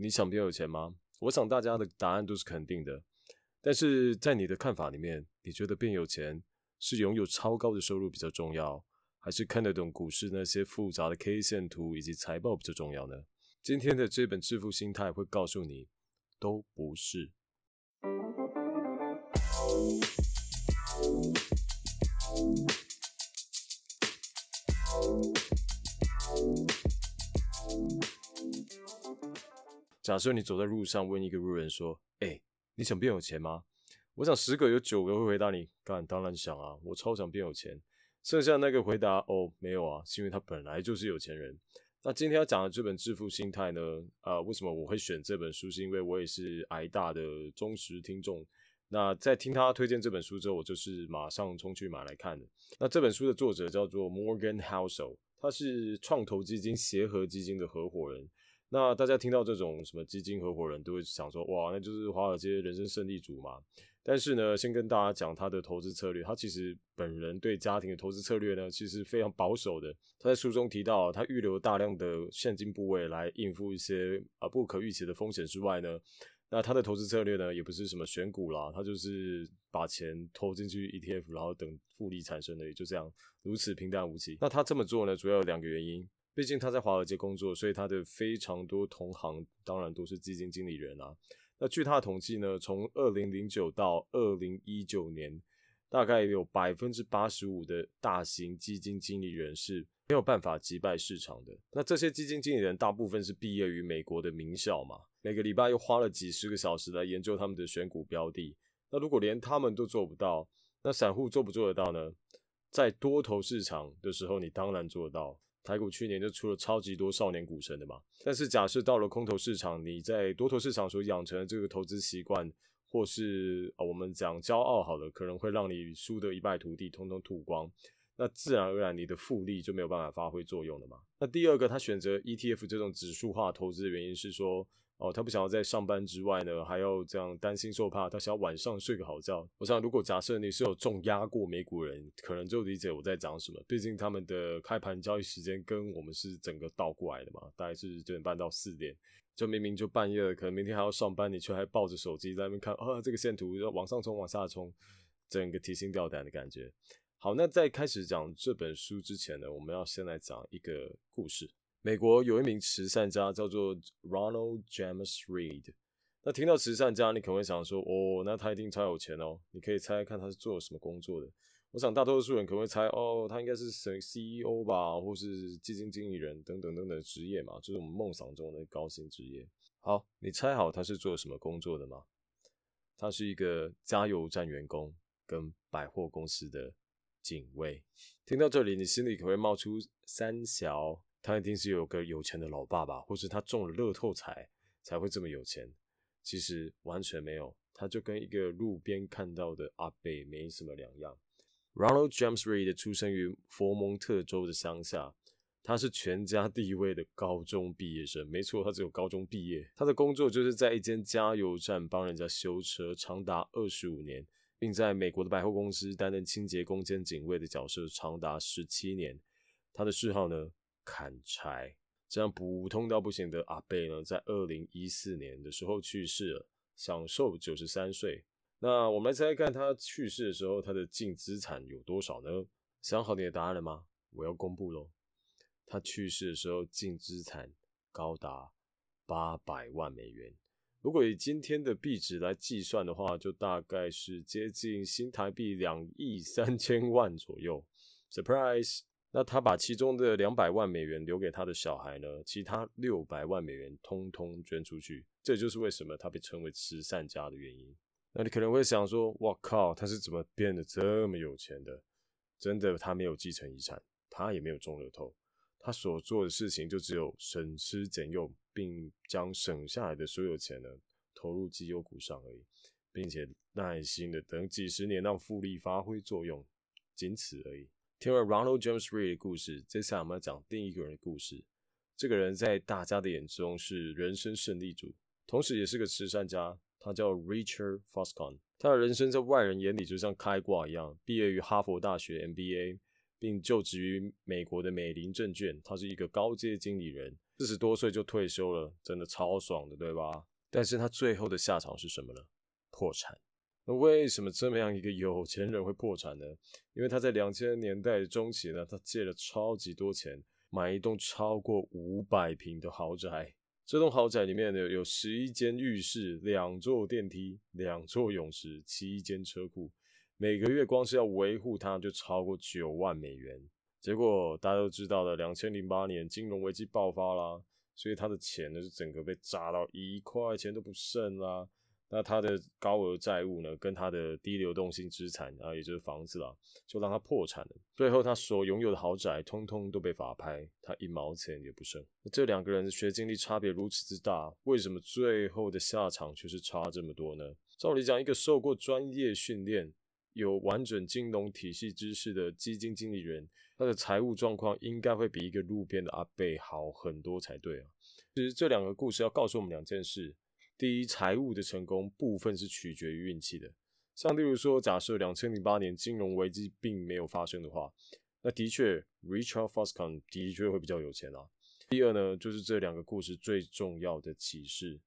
你想变有钱吗？我想大家的答案都是肯定的。但是在你的看法里面，你觉得变有钱是拥有超高的收入比较重要，还是看得懂股市那些复杂的 K 线图以及财报比较重要呢？今天的这本《致富心态》会告诉你，都不是。假设你走在路上，问一个路人说：“哎，你想变有钱吗？”我想十个有九个会回答你：“干，当然想啊，我超想变有钱。”剩下那个回答：“哦，没有啊，是因为他本来就是有钱人。”那今天要讲的这本《致富心态》呢？啊，为什么我会选这本书？是因为我也是挨大的忠实听众。那在听他推荐这本书之后，我就是马上冲去买来看的。那这本书的作者叫做 Morgan Housel，他是创投基金协和基金的合伙人。那大家听到这种什么基金合伙人，都会想说，哇，那就是华尔街人生胜利组嘛。但是呢，先跟大家讲他的投资策略，他其实本人对家庭的投资策略呢，其实非常保守的。他在书中提到，他预留大量的现金部位来应付一些啊不可预期的风险之外呢，那他的投资策略呢，也不是什么选股啦，他就是把钱投进去 ETF，然后等复利产生的，也就这样，如此平淡无奇。那他这么做呢，主要有两个原因。毕竟他在华尔街工作，所以他的非常多同行当然都是基金经理人啊。那据他的统计呢，从二零零九到二零一九年，大概有百分之八十五的大型基金经理人是没有办法击败市场的。那这些基金经理人大部分是毕业于美国的名校嘛，每个礼拜又花了几十个小时来研究他们的选股标的。那如果连他们都做不到，那散户做不做得到呢？在多头市场的时候，你当然做得到。台股去年就出了超级多少年股神的嘛，但是假设到了空头市场，你在多头市场所养成的这个投资习惯，或是啊我们讲骄傲好了，可能会让你输得一败涂地，通通吐光，那自然而然你的复利就没有办法发挥作用了嘛。那第二个他选择 ETF 这种指数化投资的原因是说。哦，他不想要在上班之外呢，还要这样担心受怕，他想要晚上睡个好觉。我想，如果假设你是有重压过美股人，可能就理解我在讲什么。毕竟他们的开盘交易时间跟我们是整个倒过来的嘛，大概是九点半到四点，就明明就半夜了，可能明天还要上班，你却还抱着手机在那边看啊，这个线图要往上冲，往下冲，整个提心吊胆的感觉。好，那在开始讲这本书之前呢，我们要先来讲一个故事。美国有一名慈善家叫做 Ronald James Reed。那听到慈善家，你可能会想说：“哦，那他一定超有钱哦。”你可以猜猜看他是做什么工作的？我想大多数人可能会猜：“哦，他应该是什 CEO 吧，或是基金经理人等等等等职业嘛，就是我们梦想中的高薪职业。”好，你猜好他是做什么工作的吗？他是一个加油站员工跟百货公司的警卫。听到这里，你心里可会冒出三小。他一定是有个有钱的老爸爸，或是他中了乐透彩才会这么有钱。其实完全没有，他就跟一个路边看到的阿贝没什么两样。Ronald James Reed 出生于佛蒙特州的乡下，他是全家第一位的高中毕业生。没错，他只有高中毕业。他的工作就是在一间加油站帮人家修车，长达二十五年，并在美国的百货公司担任清洁工兼警卫的角色长达十七年。他的嗜好呢？砍柴，这样普通到不行的阿贝呢，在二零一四年的时候去世了，享寿九十三岁。那我们来猜猜看，他去世的时候他的净资产有多少呢？想好你的答案了吗？我要公布喽。他去世的时候净资产高达八百万美元，如果以今天的币值来计算的话，就大概是接近新台币两亿三千万左右。Surprise！那他把其中的两百万美元留给他的小孩呢？其他六百万美元通通捐出去，这就是为什么他被称为慈善家的原因。那你可能会想说：“我靠，他是怎么变得这么有钱的？”真的，他没有继承遗产，他也没有中乐透，他所做的事情就只有省吃俭用，并将省下来的所有钱呢投入绩优股上而已，并且耐心的等几十年让复利发挥作用，仅此而已。听完 Ronald James Reed 的故事，接下来我们要讲另一个人的故事。这个人在大家的眼中是人生胜利组，同时也是个慈善家。他叫 Richard Foscon。他的人生在外人眼里就像开挂一样。毕业于哈佛大学 MBA，并就职于美国的美林证券。他是一个高阶经理人。四十多岁就退休了，真的超爽的，对吧？但是他最后的下场是什么呢？破产。那为什么这么样一个有钱人会破产呢？因为他在两千年代中期呢，他借了超级多钱买一栋超过五百平的豪宅。这栋豪宅里面呢有十一间浴室、两座电梯、两座泳池、七间车库，每个月光是要维护它就超过九万美元。结果大家都知道了，两千零八年金融危机爆发啦，所以他的钱呢是整个被砸到一块钱都不剩啦。那他的高额债务呢，跟他的低流动性资产啊，也就是房子啊，就让他破产了。最后他所拥有的豪宅，通通都被法拍，他一毛钱也不剩。这两个人的学经历差别如此之大，为什么最后的下场却是差这么多呢？照理讲，一个受过专业训练、有完整金融体系知识的基金经理人，他的财务状况应该会比一个路边的阿贝好很多才对啊。其实这两个故事要告诉我们两件事。第一，财务的成功部分是取决于运气的。像例如说，假设两千零八年金融危机并没有发生的话，那的确，Richard Foscon 的确会比较有钱啊。第二呢，就是这两个故事最重要的启示：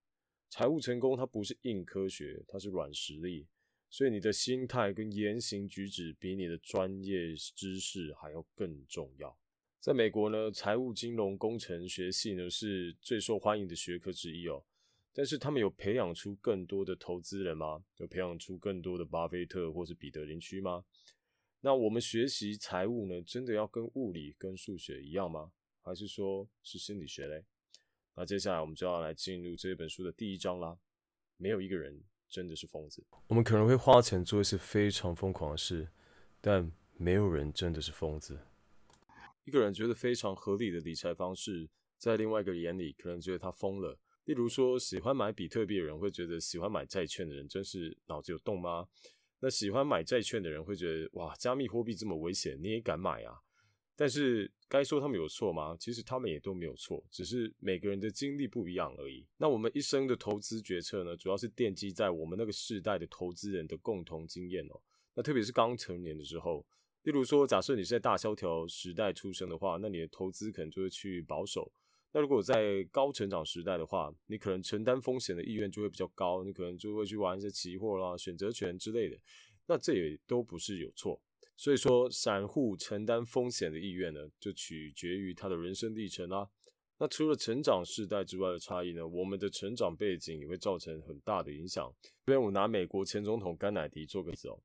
财务成功它不是硬科学，它是软实力。所以你的心态跟言行举止比你的专业知识还要更重要。在美国呢，财务金融工程学系呢是最受欢迎的学科之一哦。但是他们有培养出更多的投资人吗？有培养出更多的巴菲特或是彼得林区吗？那我们学习财务呢，真的要跟物理、跟数学一样吗？还是说是心理学嘞？那接下来我们就要来进入这本书的第一章啦。没有一个人真的是疯子。我们可能会花钱做一些非常疯狂的事，但没有人真的是疯子。一个人觉得非常合理的理财方式，在另外一个眼里，可能觉得他疯了。例如说，喜欢买比特币的人会觉得喜欢买债券的人真是脑子有洞吗？那喜欢买债券的人会觉得哇，加密货币这么危险，你也敢买啊？但是该说他们有错吗？其实他们也都没有错，只是每个人的经历不一样而已。那我们一生的投资决策呢，主要是奠基在我们那个世代的投资人的共同经验哦。那特别是刚成年的时候，例如说，假设你是在大萧条时代出生的话，那你的投资可能就会去保守。那如果在高成长时代的话，你可能承担风险的意愿就会比较高，你可能就会去玩一些期货啦、选择权之类的。那这也都不是有错。所以说，散户承担风险的意愿呢，就取决于他的人生历程啦。那除了成长世代之外的差异呢，我们的成长背景也会造成很大的影响。比如我拿美国前总统甘乃迪做个例子哦，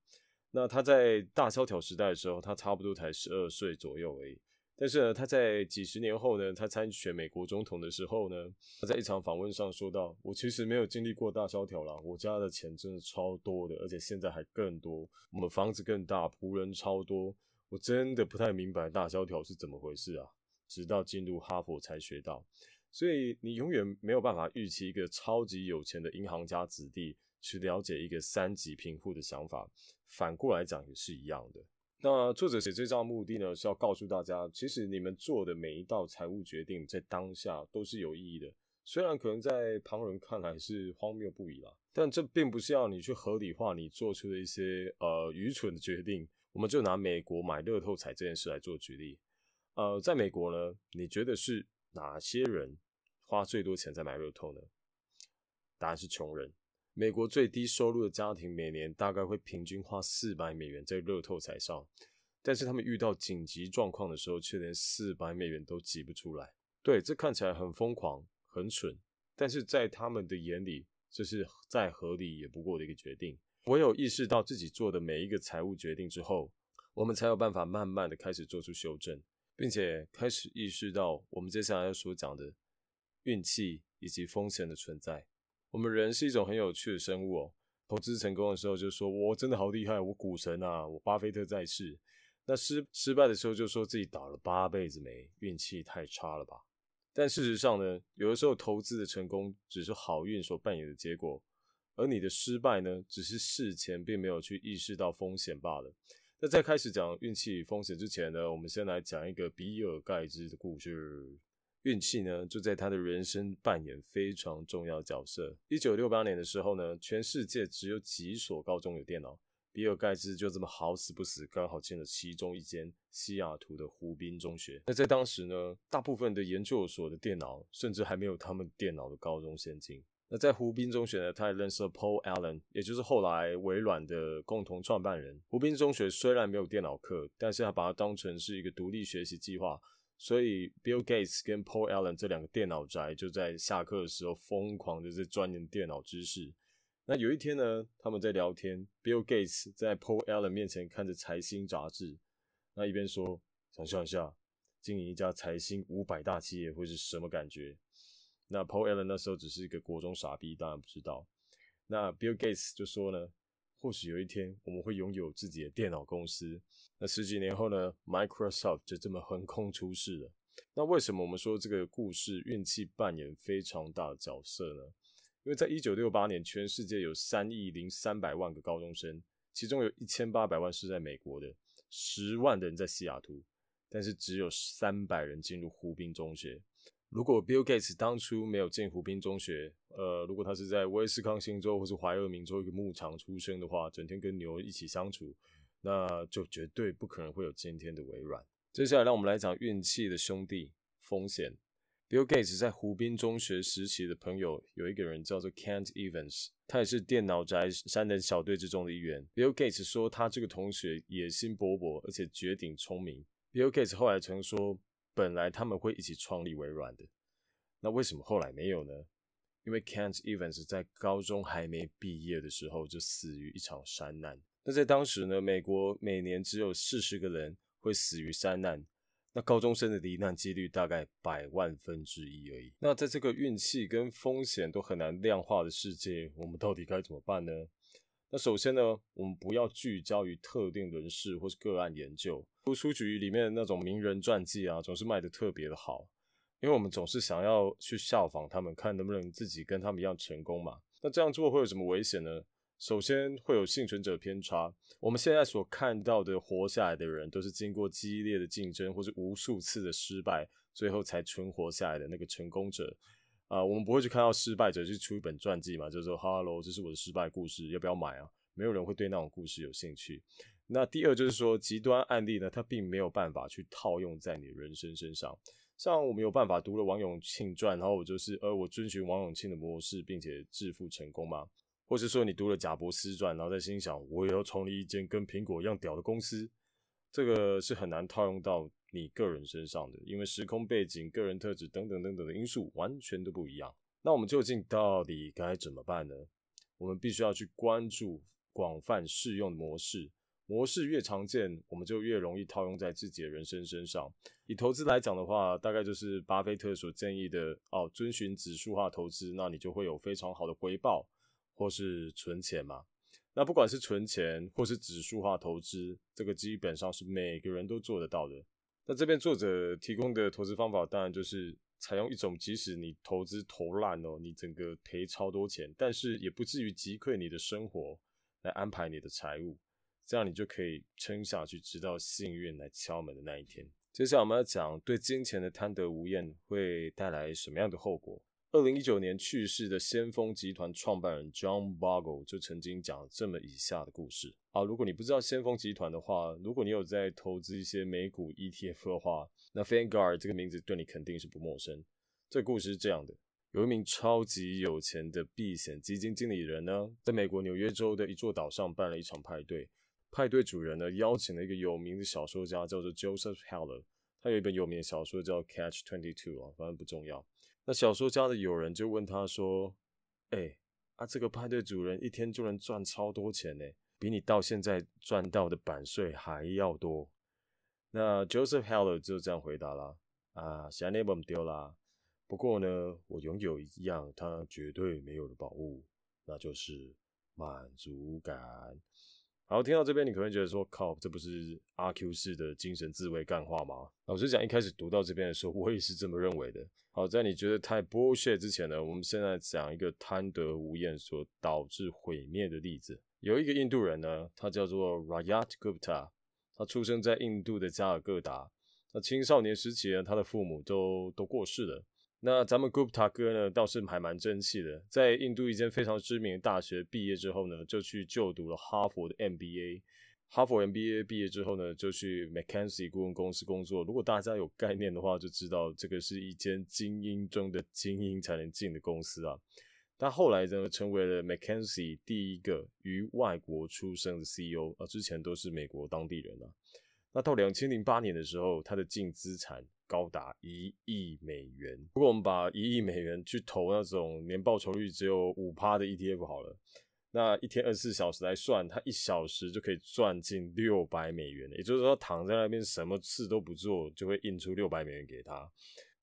那他在大萧条时代的时候，他差不多才十二岁左右而已。但是呢，他在几十年后呢，他参选美国总统的时候呢，他在一场访问上说到：“我其实没有经历过大萧条啦，我家的钱真的超多的，而且现在还更多，我们房子更大，仆人超多，我真的不太明白大萧条是怎么回事啊！直到进入哈佛才学到，所以你永远没有办法预期一个超级有钱的银行家子弟去了解一个三级贫户的想法，反过来讲也是一样的。”那作者写这章的目的呢，是要告诉大家，其实你们做的每一道财务决定，在当下都是有意义的。虽然可能在旁人看来是荒谬不已啦，但这并不是要你去合理化你做出的一些呃愚蠢的决定。我们就拿美国买乐透彩这件事来做举例。呃，在美国呢，你觉得是哪些人花最多钱在买乐透呢？答案是穷人。美国最低收入的家庭每年大概会平均花四百美元在乐透彩上，但是他们遇到紧急状况的时候，却连四百美元都挤不出来。对，这看起来很疯狂、很蠢，但是在他们的眼里，这是再合理也不过的一个决定。唯有意识到自己做的每一个财务决定之后，我们才有办法慢慢的开始做出修正，并且开始意识到我们接下来要所讲的运气以及风险的存在。我们人是一种很有趣的生物哦。投资成功的时候就说：“我真的好厉害，我股神啊，我巴菲特在世。”那失失败的时候就说自己倒了八辈子霉，运气太差了吧？但事实上呢，有的时候投资的成功只是好运所扮演的结果，而你的失败呢，只是事前并没有去意识到风险罢了。那在开始讲运气与风险之前呢，我们先来讲一个比尔盖茨的故事。运气呢，就在他的人生扮演非常重要角色。一九六八年的时候呢，全世界只有几所高中有电脑，比尔盖茨就这么好死不死，刚好进了其中一间西雅图的湖滨中学。那在当时呢，大部分的研究所的电脑甚至还没有他们电脑的高中先进。那在湖滨中学呢，他也认识了 Paul Allen，也就是后来微软的共同创办人。湖滨中学虽然没有电脑课，但是他把它当成是一个独立学习计划。所以，Bill Gates 跟 Paul Allen 这两个电脑宅就在下课的时候疯狂的在钻研电脑知识。那有一天呢，他们在聊天，Bill Gates 在 Paul Allen 面前看着财新杂志，那一边说：“想象一下，经营一家财新五百大企业会是什么感觉？”那 Paul Allen 那时候只是一个国中傻逼，当然不知道。那 Bill Gates 就说呢：“或许有一天我们会拥有自己的电脑公司。”那十几年后呢，Microsoft 就这么横空出世了。那为什么我们说这个故事运气扮演非常大的角色呢？因为在一九六八年，全世界有三亿零三百万个高中生，其中有一千八百万是在美国的，十万的人在西雅图，但是只有三百人进入湖滨中学。如果 Bill Gates 当初没有进湖滨中学，呃，如果他是在威斯康星州或是怀俄明州一个牧场出生的话，整天跟牛一起相处。那就绝对不可能会有今天的微软。接下来，让我们来讲运气的兄弟风险。Bill Gates 在湖滨中学时期的朋友有一个人叫做 Kent Evans，他也是电脑宅三人小队之中的一员。Bill Gates 说他这个同学野心勃勃，而且绝顶聪明。Bill Gates 后来曾说，本来他们会一起创立微软的。那为什么后来没有呢？因为 Kent Evans 在高中还没毕业的时候就死于一场山难。那在当时呢，美国每年只有四十个人会死于山难，那高中生的罹难几率大概百万分之一而已。那在这个运气跟风险都很难量化的世界，我们到底该怎么办呢？那首先呢，我们不要聚焦于特定人士或是个案研究。读书局里面的那种名人传记啊，总是卖的特别的好，因为我们总是想要去效仿他们，看能不能自己跟他们一样成功嘛。那这样做会有什么危险呢？首先会有幸存者偏差。我们现在所看到的活下来的人，都是经过激烈的竞争或是无数次的失败，最后才存活下来的那个成功者。啊，我们不会去看到失败者去出一本传记嘛？就是说哈喽这是我的失败故事，要不要买啊？没有人会对那种故事有兴趣。那第二就是说，极端案例呢，它并没有办法去套用在你人生身上。像我们有办法读了王永庆传，然后我就是，呃，我遵循王永庆的模式，并且致富成功吗？或是说你读了贾伯斯传，然后在心想我也要创立一间跟苹果一样屌的公司，这个是很难套用到你个人身上的，因为时空背景、个人特质等等等等的因素完全都不一样。那我们究竟到底该怎么办呢？我们必须要去关注广泛适用的模式，模式越常见，我们就越容易套用在自己的人生身上。以投资来讲的话，大概就是巴菲特所建议的哦，遵循指数化投资，那你就会有非常好的回报。或是存钱嘛，那不管是存钱或是指数化投资，这个基本上是每个人都做得到的。那这边作者提供的投资方法，当然就是采用一种即使你投资投烂哦，你整个赔超多钱，但是也不至于击溃你的生活，来安排你的财务，这样你就可以撑下去，直到幸运来敲门的那一天。接下来我们要讲对金钱的贪得无厌会带来什么样的后果。二零一九年去世的先锋集团创办人 John Bogle 就曾经讲这么以下的故事。啊，如果你不知道先锋集团的话，如果你有在投资一些美股 ETF 的话，那 Vanguard 这个名字对你肯定是不陌生。这个故事是这样的：有一名超级有钱的避险基金经理人呢，在美国纽约州的一座岛上办了一场派对。派对主人呢，邀请了一个有名的小说家，叫做 Joseph Heller。他有一本有名的小说叫《Catch Twenty Two》啊，反正不重要。那小说家的友人就问他说：“哎，啊，这个派对主人一天就能赚超多钱呢，比你到现在赚到的版税还要多。”那 Joseph Heller 就这样回答了：“啊，现在不丢啦。不过呢，我拥有一样他绝对没有的宝物，那就是满足感。”好，听到这边，你可能觉得说，靠，这不是阿 Q 式的精神自卫干话吗？老实讲，一开始读到这边的时候，我也是这么认为的。好，在你觉得太剥削之前呢，我们现在讲一个贪得无厌所导致毁灭的例子。有一个印度人呢，他叫做 Rajat Gupta，他出生在印度的加尔各答。那青少年时期呢，他的父母都都过世了。那咱们 Gupta 哥呢，倒是还蛮争气的，在印度一间非常知名的大学毕业之后呢，就去就读了哈佛的 MBA。哈佛 MBA 毕业之后呢，就去 McKinsey 顾问公司工作。如果大家有概念的话，就知道这个是一间精英中的精英才能进的公司啊。他后来呢，成为了 McKinsey 第一个于外国出生的 CEO 啊，之前都是美国当地人啊。那到两千零八年的时候，他的净资产高达一亿美元。如果我们把一亿美元去投那种年报酬率只有五趴的 ETF 好了。那一天二十四小时来算，他一小时就可以赚近六百美元，也就是说躺在那边什么事都不做，就会印出六百美元给他。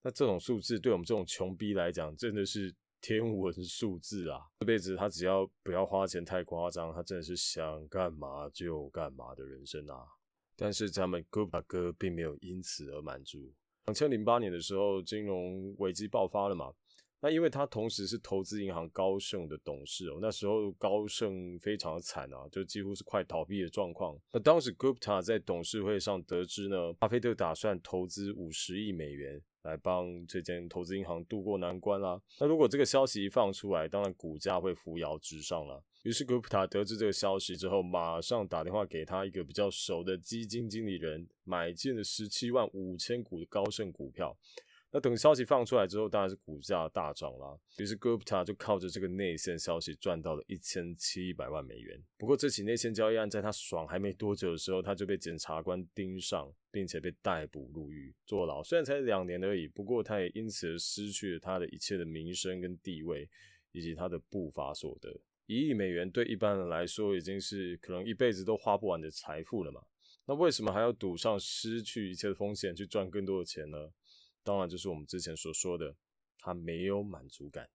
那这种数字对我们这种穷逼来讲，真的是天文数字啊！这辈子他只要不要花钱太夸张，他真的是想干嘛就干嘛的人生啊！但是咱们 Gupta 哥并没有因此而满足。两千零八年的时候，金融危机爆发了嘛？那因为他同时是投资银行高盛的董事哦，那时候高盛非常的惨啊，就几乎是快倒闭的状况。那当时 Gupta 在董事会上得知呢，巴菲特打算投资五十亿美元来帮这间投资银行渡过难关啦。那如果这个消息一放出来，当然股价会扶摇直上了。于是 Gupta 得知这个消息之后，马上打电话给他一个比较熟的基金经理人，买进了十七万五千股的高盛股票。那等消息放出来之后，当然是股价大涨啦。于是 Gupta 就靠着这个内线消息赚到了一千七百万美元。不过这起内线交易案在他爽还没多久的时候，他就被检察官盯上，并且被逮捕入狱坐牢。虽然才两年而已，不过他也因此而失去了他的一切的名声跟地位，以及他的不法所得。一亿美元对一般人来说已经是可能一辈子都花不完的财富了嘛？那为什么还要赌上失去一切的风险去赚更多的钱呢？当然，就是我们之前所说的，他没有满足感。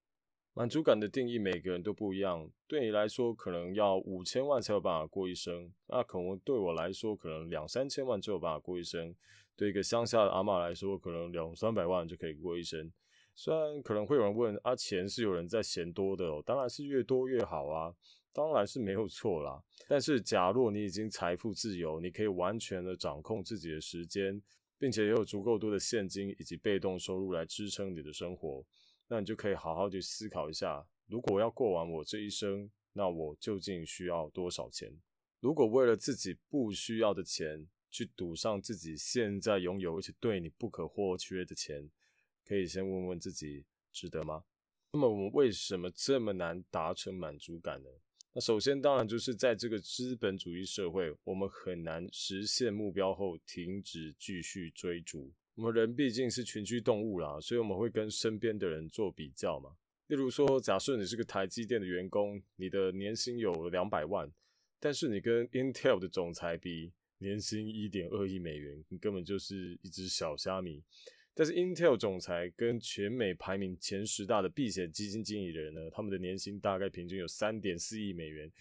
满足感的定义，每个人都不一样。对你来说，可能要五千万才有办法过一生；那可能对我来说，可能两三千万就有办法过一生。对一个乡下的阿妈来说，可能两三百万就可以过一生。虽然可能会有人问，啊，钱是有人在嫌多的哦，当然是越多越好啊，当然是没有错啦。但是，假若你已经财富自由，你可以完全的掌控自己的时间。并且也有足够多的现金以及被动收入来支撑你的生活，那你就可以好好去思考一下：如果要过完我这一生，那我究竟需要多少钱？如果为了自己不需要的钱去赌上自己现在拥有而且对你不可或缺的钱，可以先问问自己，值得吗？那么我们为什么这么难达成满足感呢？那首先，当然就是在这个资本主义社会，我们很难实现目标后停止继续追逐。我们人毕竟是群居动物啦，所以我们会跟身边的人做比较嘛。例如说，假设你是个台积电的员工，你的年薪有两百万，但是你跟 Intel 的总裁比，年薪一点二亿美元，你根本就是一只小虾米。但是 Intel 总裁跟全美排名前十大的避险基金经理人呢，他们的年薪大概平均有三点四亿美元。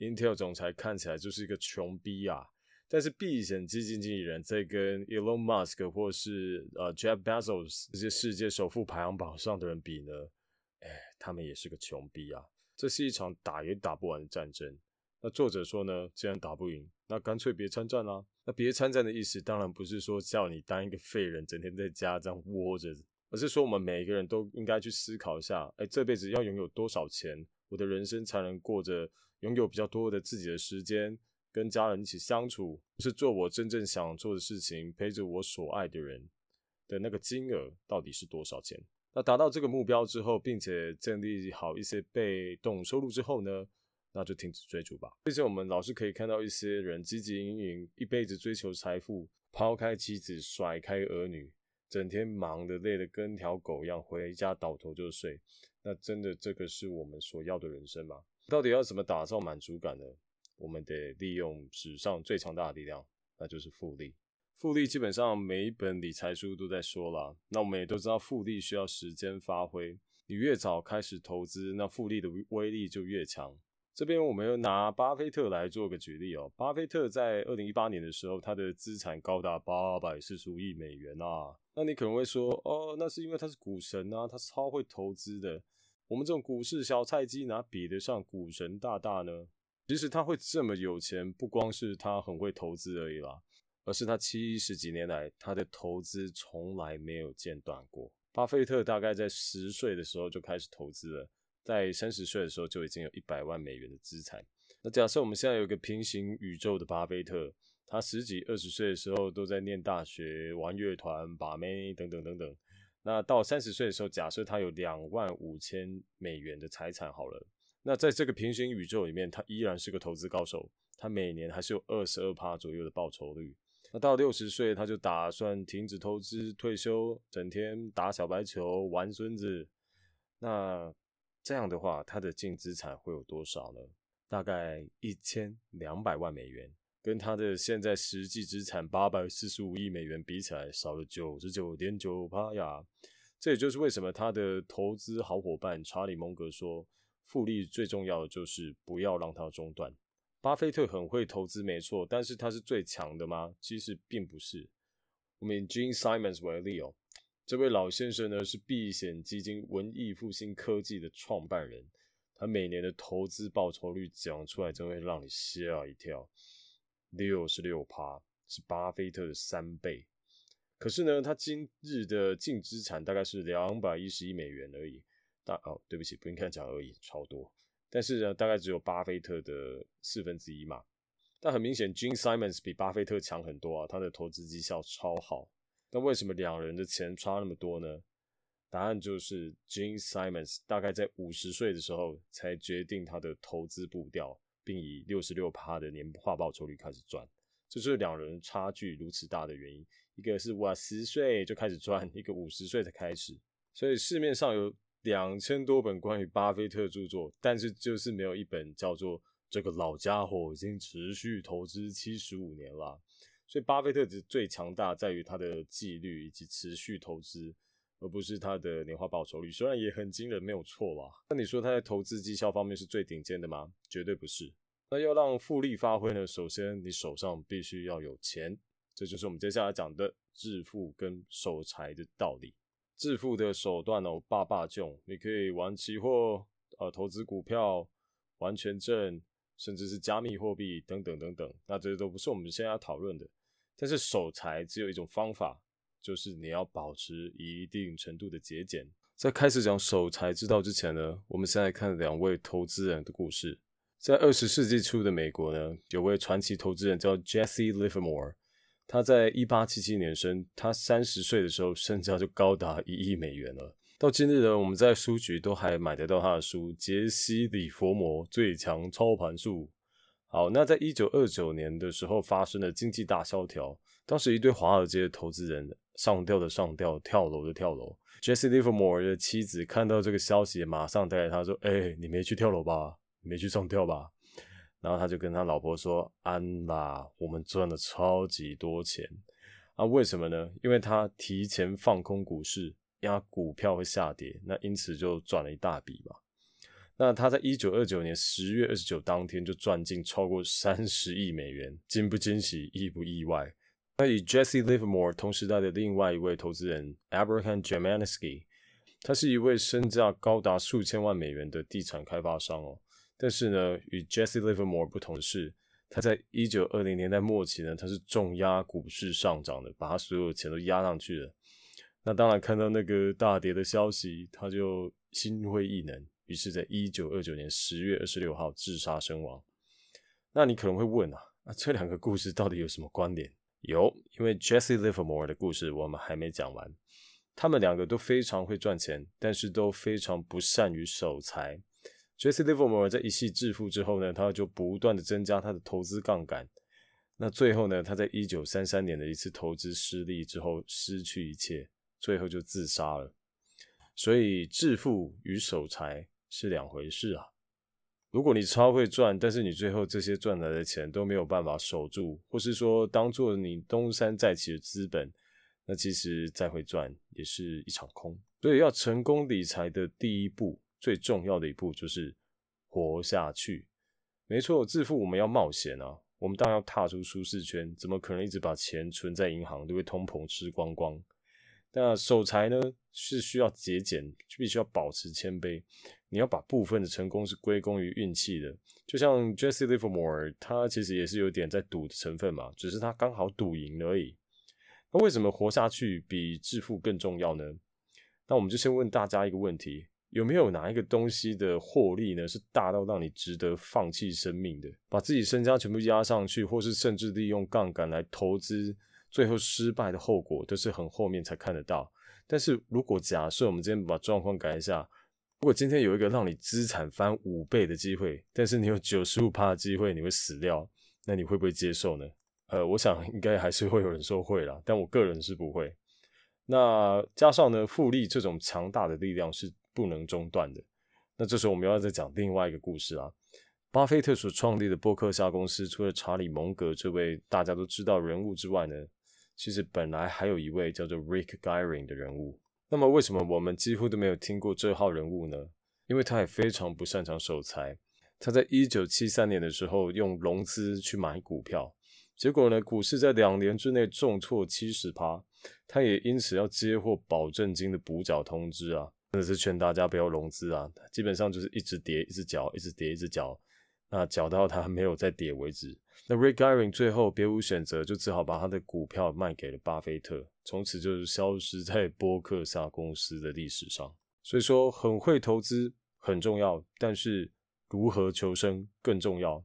Intel 总裁看起来就是一个穷逼啊，但是避险基金经理人在跟 Elon Musk 或是呃 Jeff Bezos 这些世界首富排行榜上的人比呢，哎，他们也是个穷逼啊。这是一场打也打不完的战争。那作者说呢，既然打不赢，那干脆别参战啦。那别参战的意思，当然不是说叫你当一个废人，整天在家这样窝着，而是说我们每一个人都应该去思考一下，哎，这辈子要拥有多少钱，我的人生才能过着拥有比较多的自己的时间，跟家人一起相处，是做我真正想做的事情，陪着我所爱的人的那个金额到底是多少钱？那达到这个目标之后，并且建立好一些被动收入之后呢？那就停止追逐吧。最近我们老是可以看到一些人汲汲营营，一辈子追求财富，抛开妻子，甩开儿女，整天忙得累得跟条狗一样，回家倒头就睡。那真的这个是我们所要的人生吗？到底要怎么打造满足感呢？我们得利用史上最强大的力量，那就是复利。复利基本上每一本理财书都在说了。那我们也都知道，复利需要时间发挥。你越早开始投资，那复利的威力就越强。这边我们又拿巴菲特来做个举例哦。巴菲特在二零一八年的时候，他的资产高达八百四十五亿美元啊。那你可能会说，哦，那是因为他是股神啊，他超会投资的。我们这种股市小菜鸡哪比得上股神大大呢？其实他会这么有钱，不光是他很会投资而已啦，而是他七十几年来他的投资从来没有间断过。巴菲特大概在十岁的时候就开始投资了，在三十岁的时候就已经有一百万美元的资产。那假设我们现在有个平行宇宙的巴菲特，他十几二十岁的时候都在念大学、玩乐团、把妹等等等等。那到三十岁的时候，假设他有两万五千美元的财产好了，那在这个平行宇宙里面，他依然是个投资高手，他每年还是有二十二趴左右的报酬率。那到六十岁，他就打算停止投资，退休，整天打小白球，玩孙子。那这样的话，他的净资产会有多少呢？大概一千两百万美元，跟他的现在实际资产八百四十五亿美元比起来，少了九十九点九趴呀。这也就是为什么他的投资好伙伴查理蒙格说，复利最重要的就是不要让它中断。巴菲特很会投资，没错，但是他是最强的吗？其实并不是。我们以 Gene Simons 为例哦，这位老先生呢是避险基金文艺复兴科技的创办人，他每年的投资报酬率讲出来真会让你吓一跳，六十六趴，是巴菲特的三倍。可是呢，他今日的净资产大概是两百一十亿美元而已。大哦，对不起，不应该讲而已，超多。但是呢，大概只有巴菲特的四分之一嘛。但很明显，Gene Simons 比巴菲特强很多啊，他的投资绩效超好。那为什么两人的钱差那么多呢？答案就是 Gene Simons 大概在五十岁的时候才决定他的投资步调，并以六十六趴的年化报酬率开始赚。这是两人差距如此大的原因。一个是我十岁就开始赚，一个五十岁才开始。所以市面上有。两千多本关于巴菲特著作，但是就是没有一本叫做“这个老家伙已经持续投资七十五年了”。所以巴菲特的最强大在于他的纪律以及持续投资，而不是他的年化报酬率。虽然也很惊人，没有错吧？那你说他在投资绩效方面是最顶尖的吗？绝对不是。那要让复利发挥呢？首先你手上必须要有钱，这就是我们接下来讲的致富跟守财的道理。致富的手段哦，爸爸囧，你可以玩期货，呃，投资股票，完全正，甚至是加密货币等等等等。那这些都不是我们现在要讨论的。但是守财只有一种方法，就是你要保持一定程度的节俭。在开始讲守财之道之前呢，我们先来看两位投资人的故事。在二十世纪初的美国呢，有位传奇投资人叫 Jesse Livermore。他在一八七七年生，他三十岁的时候身价就高达一亿美元了。到今日呢，我们在书局都还买得到他的书《杰西·里佛摩最强操盘术》。好，那在一九二九年的时候发生了经济大萧条，当时一堆华尔街的投资人上吊的上吊，跳楼的跳楼。Jesse Livermore 的妻子看到这个消息，马上带着他说：“哎，你没去跳楼吧？没去上吊吧？”然后他就跟他老婆说：“安啦，我们赚了超级多钱啊！为什么呢？因为他提前放空股市，压股票会下跌，那因此就赚了一大笔嘛。那他在一九二九年十月二十九当天就赚进超过三十亿美元，惊不惊喜，意不意外？那以 Jesse Livermore 同时代的另外一位投资人 Abraham j a m a n s k y 他是一位身价高达数千万美元的地产开发商哦。但是呢，与 Jesse Livermore 不同的是，他在一九二零年代末期呢，他是重压股市上涨的，把他所有钱都压上去了。那当然看到那个大跌的消息，他就心灰意冷，于是在一九二九年十月二十六号自杀身亡。那你可能会问啊，那这两个故事到底有什么关联？有，因为 Jesse Livermore 的故事我们还没讲完。他们两个都非常会赚钱，但是都非常不善于守财。Jesse Livermore 在一系致富之后呢，他就不断的增加他的投资杠杆。那最后呢，他在一九三三年的一次投资失利之后，失去一切，最后就自杀了。所以致富与守财是两回事啊。如果你超会赚，但是你最后这些赚来的钱都没有办法守住，或是说当做你东山再起的资本，那其实再会赚也是一场空。所以要成功理财的第一步。最重要的一步就是活下去。没错，致富我们要冒险啊！我们当然要踏出舒适圈，怎么可能一直把钱存在银行，都会通膨吃光光？那守财呢，是需要节俭，必须要保持谦卑。你要把部分的成功是归功于运气的，就像 Jesse Livermore，他其实也是有点在赌的成分嘛，只是他刚好赌赢而已。那为什么活下去比致富更重要呢？那我们就先问大家一个问题：有没有哪一个东西的获利呢是大到让你值得放弃生命的，把自己身家全部压上去，或是甚至利用杠杆来投资，最后失败的后果都是很后面才看得到。但是如果假设我们今天把状况改一下，如果今天有一个让你资产翻五倍的机会，但是你有九十五趴的机会你会死掉，那你会不会接受呢？呃，我想应该还是会有人说会啦，但我个人是不会。那加上呢，复利这种强大的力量是不能中断的。那这时候我们要再讲另外一个故事啊，巴菲特所创立的伯克夏公司，除了查理蒙格这位大家都知道人物之外呢，其实本来还有一位叫做 Rick Gehring 的人物。那么为什么我们几乎都没有听过这号人物呢？因为他也非常不擅长守财。他在一九七三年的时候用融资去买股票，结果呢，股市在两年之内重挫七十趴，他也因此要接获保证金的补缴通知啊！真的是劝大家不要融资啊！基本上就是一直跌，一直缴，一直跌，一直缴，那缴到它没有再跌为止。那 Rick Gehring 最后别无选择，就只好把他的股票卖给了巴菲特，从此就是消失在波克萨公司的历史上。所以说，很会投资很重要，但是如何求生更重要。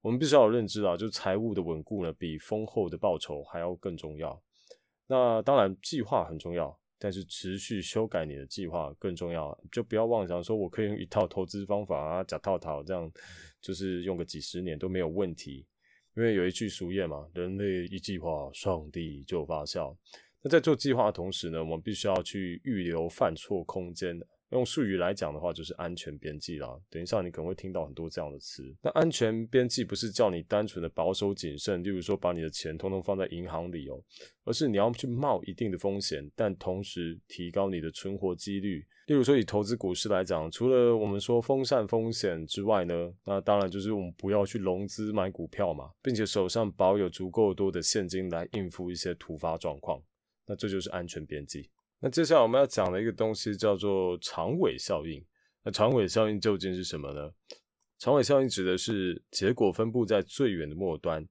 我们必须要有认知啊，就财务的稳固呢，比丰厚的报酬还要更重要。那当然，计划很重要，但是持续修改你的计划更重要。就不要妄想说我可以用一套投资方法啊，假套套这样，就是用个几十年都没有问题。因为有一句俗谚嘛，人类一计划，上帝就发笑。那在做计划的同时呢，我们必须要去预留犯错空间的。用术语来讲的话，就是安全边际啦。等一下你可能会听到很多这样的词。那安全边际不是叫你单纯的保守谨慎，例如说把你的钱通通放在银行里哦，而是你要去冒一定的风险，但同时提高你的存活几率。例如说以投资股市来讲，除了我们说风扇风险之外呢，那当然就是我们不要去融资买股票嘛，并且手上保有足够多的现金来应付一些突发状况。那这就是安全边际。那接下来我们要讲的一个东西叫做长尾效应。那长尾效应究竟是什么呢？长尾效应指的是结果分布在最远的末端，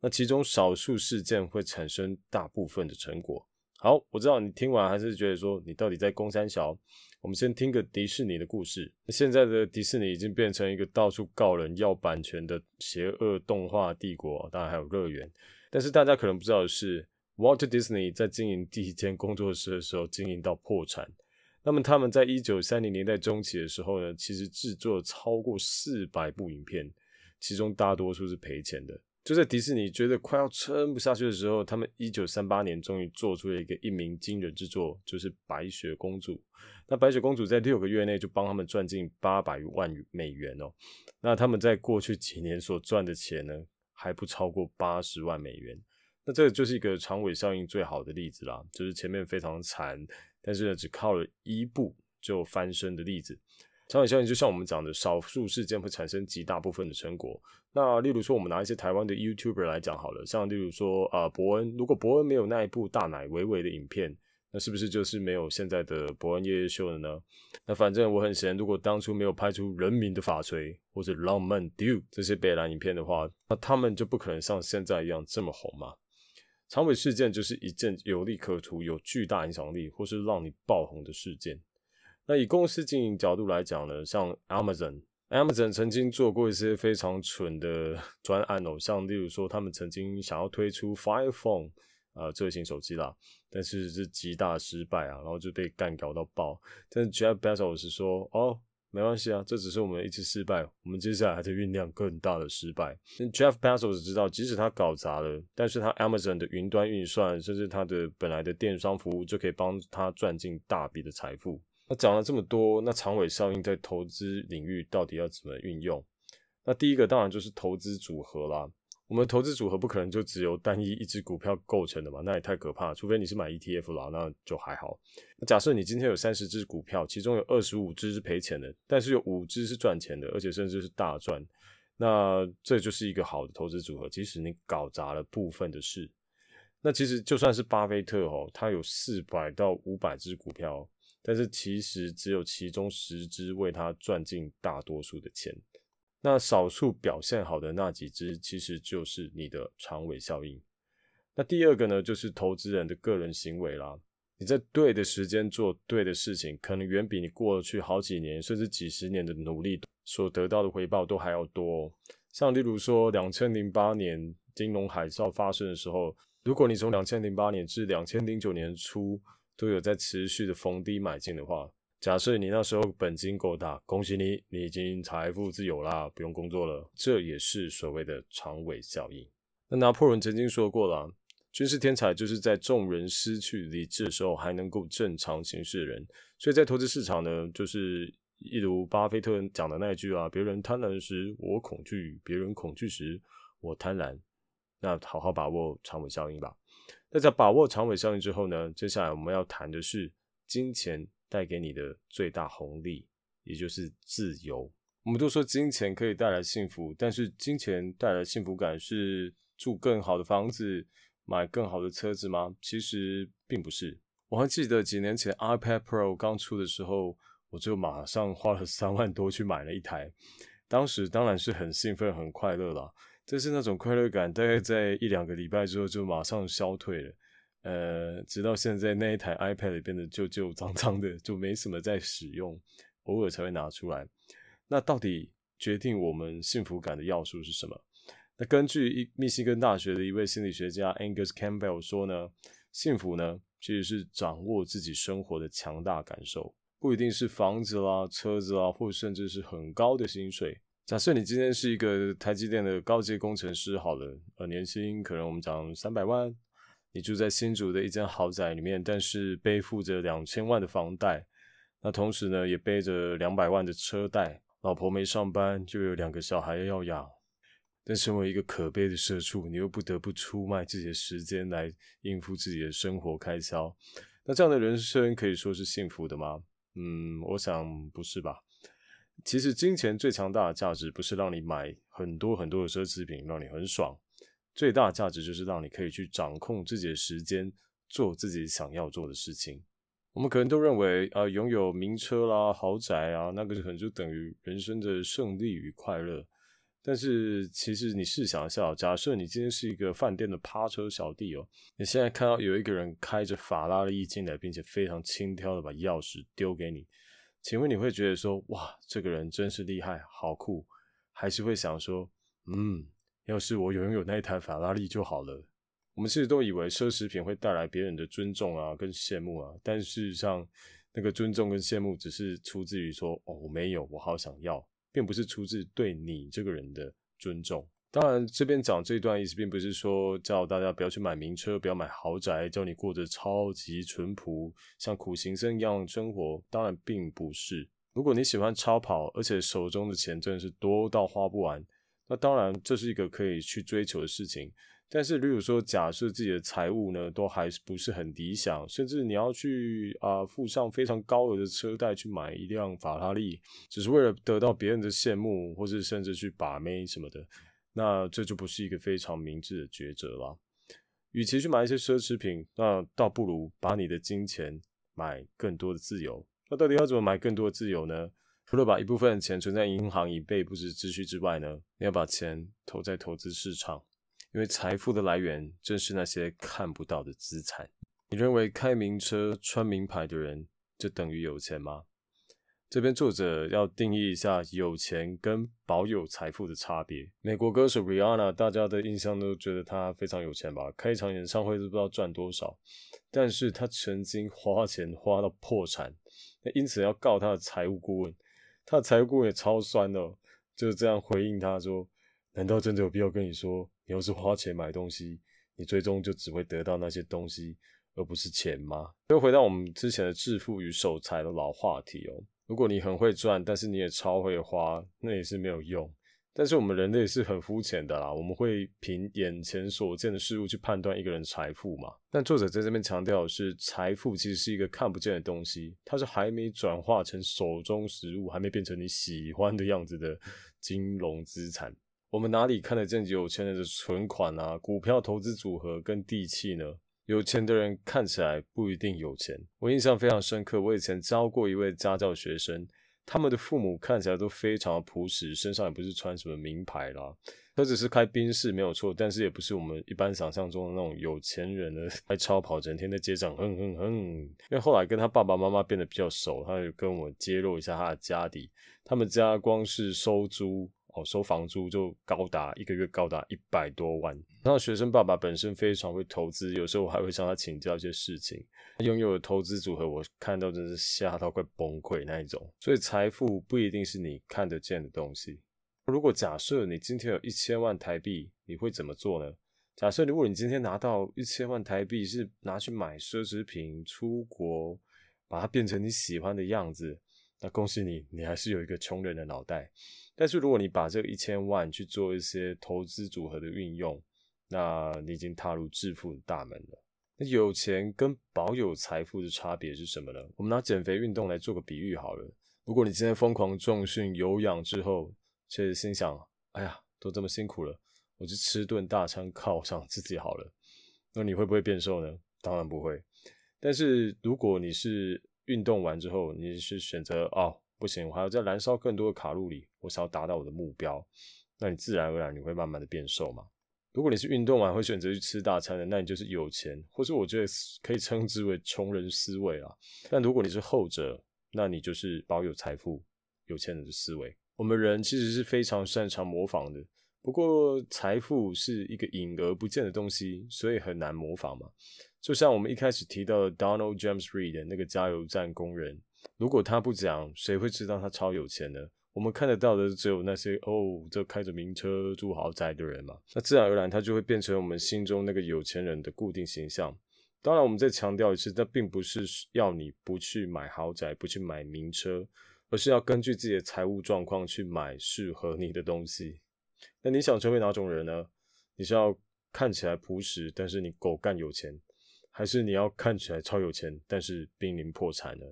那其中少数事件会产生大部分的成果。好，我知道你听完还是觉得说你到底在攻三小。我们先听个迪士尼的故事。现在的迪士尼已经变成一个到处告人要版权的邪恶动画帝国，当然还有乐园。但是大家可能不知道的是。Walt Disney 在经营第一间工作室的时候，经营到破产。那么他们在一九三零年代中期的时候呢，其实制作超过四百部影片，其中大多数是赔钱的。就在迪士尼觉得快要撑不下去的时候，他们一九三八年终于做出了一个一鸣惊人之作，就是《白雪公主》。那《白雪公主》在六个月内就帮他们赚进八百万美元哦。那他们在过去几年所赚的钱呢，还不超过八十万美元。那这个就是一个长尾效应最好的例子啦，就是前面非常惨，但是呢只靠了一步就翻身的例子。长尾效应就像我们讲的，少数事件会产生极大部分的成果。那例如说，我们拿一些台湾的 YouTuber 来讲好了，像例如说啊伯恩，如果伯恩没有那一部大奶维维的影片，那是不是就是没有现在的伯恩夜夜秀了呢？那反正我很闲，如果当初没有拍出人民的法锤或者浪漫 due 这些北兰影片的话，那他们就不可能像现在一样这么红嘛。长尾事件就是一件有利可图、有巨大影响力，或是让你爆红的事件。那以公司经营角度来讲呢，像 Amazon，Amazon 曾经做过一些非常蠢的专案哦，像例如说，他们曾经想要推出 Fire Phone 啊，智型手机啦，但是是极大失败啊，然后就被干搞到爆。但是 Jeff Bezos 说，哦。没关系啊，这只是我们一次失败，我们接下来还在酝酿更大的失败。Jeff Bezos 知道，即使他搞砸了，但是他 Amazon 的云端运算，甚至他的本来的电商服务，就可以帮他赚进大笔的财富。那讲了这么多，那长尾效应在投资领域到底要怎么运用？那第一个当然就是投资组合啦。我们投资组合不可能就只有单一一只股票构成的嘛，那也太可怕。除非你是买 ETF 啦，那就还好。假设你今天有三十只股票，其中有二十五只是赔钱的，但是有五只是赚钱的，而且甚至是大赚，那这就是一个好的投资组合。即使你搞砸了部分的事，那其实就算是巴菲特哦，他有四百到五百只股票，但是其实只有其中十只为他赚进大多数的钱。那少数表现好的那几只，其实就是你的长尾效应。那第二个呢，就是投资人的个人行为啦。你在对的时间做对的事情，可能远比你过去好几年甚至几十年的努力所得到的回报都还要多。像例如说，两千零八年金融海啸发生的时候，如果你从两千零八年至两千零九年初都有在持续的逢低买进的话，假设你那时候本金够大，恭喜你，你已经财富自由啦，不用工作了。这也是所谓的长尾效应。那拿破仑曾经说过了。军事天才就是在众人失去理智的时候还能够正常行事的人，所以在投资市场呢，就是一如巴菲特讲的那一句啊：“别人贪婪时我恐惧，别人恐惧时我贪婪。”那好好把握长尾效应吧。那在把握长尾效应之后呢，接下来我们要谈的是金钱带给你的最大红利，也就是自由。我们都说金钱可以带来幸福，但是金钱带来幸福感是住更好的房子。买更好的车子吗？其实并不是。我还记得几年前 iPad Pro 刚出的时候，我就马上花了三万多去买了一台。当时当然是很兴奋、很快乐啦。但是那种快乐感大概在一两个礼拜之后就马上消退了。呃，直到现在那一台 iPad 变得旧旧脏脏的，就没什么在使用，偶尔才会拿出来。那到底决定我们幸福感的要素是什么？那根据密西根大学的一位心理学家 Angus Campbell 说呢，幸福呢其实是掌握自己生活的强大感受，不一定是房子啦、车子啦，或甚至是很高的薪水。假设你今天是一个台积电的高阶工程师，好了，呃，年薪可能我们讲三百万，你住在新竹的一间豪宅里面，但是背负着两千万的房贷，那同时呢也背着两百万的车贷，老婆没上班，就有两个小孩要养。但身为一个可悲的社畜，你又不得不出卖自己的时间来应付自己的生活开销，那这样的人生可以说是幸福的吗？嗯，我想不是吧。其实金钱最强大的价值不是让你买很多很多的奢侈品，让你很爽，最大价值就是让你可以去掌控自己的时间，做自己想要做的事情。我们可能都认为，啊，拥有名车啦、豪宅啊，那个可能就等于人生的胜利与快乐。但是其实你试想一下，假设你今天是一个饭店的趴车小弟哦，你现在看到有一个人开着法拉利进来，并且非常轻佻的把钥匙丢给你，请问你会觉得说，哇，这个人真是厉害，好酷，还是会想说，嗯，要是我拥有那一台法拉利就好了？我们其实都以为奢侈品会带来别人的尊重啊，跟羡慕啊，但事实上，那个尊重跟羡慕只是出自于说，哦，我没有，我好想要。并不是出自对你这个人的尊重。当然，这边讲这段意思，并不是说叫大家不要去买名车，不要买豪宅，叫你过着超级淳朴、像苦行僧一样生活。当然，并不是。如果你喜欢超跑，而且手中的钱真的是多到花不完，那当然这是一个可以去追求的事情。但是，如果说假设自己的财务呢，都还是不是很理想，甚至你要去啊付上非常高额的车贷去买一辆法拉利，只是为了得到别人的羡慕，或是甚至去把妹什么的，那这就不是一个非常明智的抉择了。与其去买一些奢侈品，那倒不如把你的金钱买更多的自由。那到底要怎么买更多的自由呢？除了把一部分钱存在银行以备不时之需之外呢，你要把钱投在投资市场。因为财富的来源正是那些看不到的资产。你认为开名车、穿名牌的人就等于有钱吗？这边作者要定义一下有钱跟保有财富的差别。美国歌手 Rihanna，大家的印象都觉得她非常有钱吧？开一场演唱会都不知道赚多少。但是她曾经花钱花到破产，那因此要告她的财务顾问。他的财务顾问也超酸的，就是这样回应他说：“难道真的有必要跟你说？”你要是花钱买东西，你最终就只会得到那些东西，而不是钱吗？又回到我们之前的致富与守财的老话题哦。如果你很会赚，但是你也超会花，那也是没有用。但是我们人类是很肤浅的啦，我们会凭眼前所见的事物去判断一个人财富嘛。但作者在这边强调的是，财富其实是一个看不见的东西，它是还没转化成手中实物，还没变成你喜欢的样子的金融资产。我们哪里看得见有钱人的存款啊、股票投资组合跟地契呢？有钱的人看起来不一定有钱。我印象非常深刻，我以前教过一位家教学生，他们的父母看起来都非常朴实，身上也不是穿什么名牌啦，他只是开宾士没有错，但是也不是我们一般想象中的那种有钱人的开超跑，整天在街上哼哼哼。因为后来跟他爸爸妈妈变得比较熟，他就跟我揭露一下他的家底，他们家光是收租。哦，收房租就高达一个月高达一百多万。那学生爸爸本身非常会投资，有时候我还会向他请教一些事情。拥有的投资组合，我看到真是吓到快崩溃那一种。所以财富不一定是你看得见的东西。如果假设你今天有一千万台币，你会怎么做呢？假设如果你今天拿到一千万台币，是拿去买奢侈品、出国，把它变成你喜欢的样子，那恭喜你，你还是有一个穷人的脑袋。但是如果你把这一千万去做一些投资组合的运用，那你已经踏入致富的大门了。那有钱跟保有财富的差别是什么呢？我们拿减肥运动来做个比喻好了。如果你今天疯狂重训有氧之后，却心想，哎呀，都这么辛苦了，我就吃顿大餐犒赏自己好了，那你会不会变瘦呢？当然不会。但是如果你是运动完之后，你是选择哦。不行，我还要再燃烧更多的卡路里，我想要达到我的目标。那你自然而然你会慢慢的变瘦嘛？如果你是运动完会选择去吃大餐的，那你就是有钱，或是我觉得可以称之为穷人思维啊。但如果你是后者，那你就是保有财富、有钱人的思维。我们人其实是非常擅长模仿的，不过财富是一个隐而不见的东西，所以很难模仿嘛。就像我们一开始提到的 Donald James Reed 那个加油站工人。如果他不讲，谁会知道他超有钱呢？我们看得到的只有那些哦，这开着名车、住豪宅的人嘛。那自然而然，他就会变成我们心中那个有钱人的固定形象。当然，我们再强调一次，那并不是要你不去买豪宅、不去买名车，而是要根据自己的财务状况去买适合你的东西。那你想成为哪种人呢？你是要看起来朴实，但是你狗干有钱，还是你要看起来超有钱，但是濒临破产呢？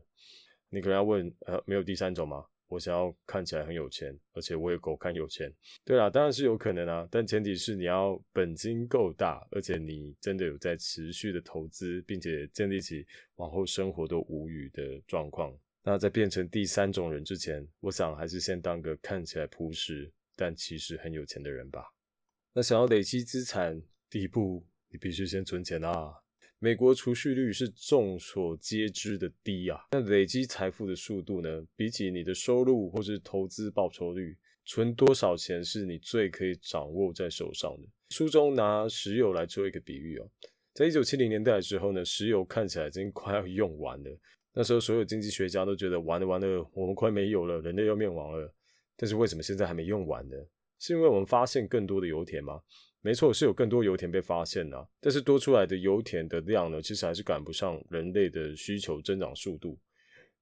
你可能要问，呃，没有第三种吗？我想要看起来很有钱，而且我也够看有钱。对啦，当然是有可能啊，但前提是你要本金够大，而且你真的有在持续的投资，并且建立起往后生活都无语的状况。那在变成第三种人之前，我想还是先当个看起来朴实，但其实很有钱的人吧。那想要累积资产，第一步你必须先存钱啊。美国储蓄率是众所皆知的低啊，那累积财富的速度呢？比起你的收入或是投资报酬率，存多少钱是你最可以掌握在手上的。书中拿石油来做一个比喻哦，在一九七零年代的时候呢，石油看起来已经快要用完了，那时候所有经济学家都觉得完了完了，我们快没有了，人类要灭亡了。但是为什么现在还没用完呢？是因为我们发现更多的油田吗？没错，是有更多油田被发现的，但是多出来的油田的量呢，其实还是赶不上人类的需求增长速度。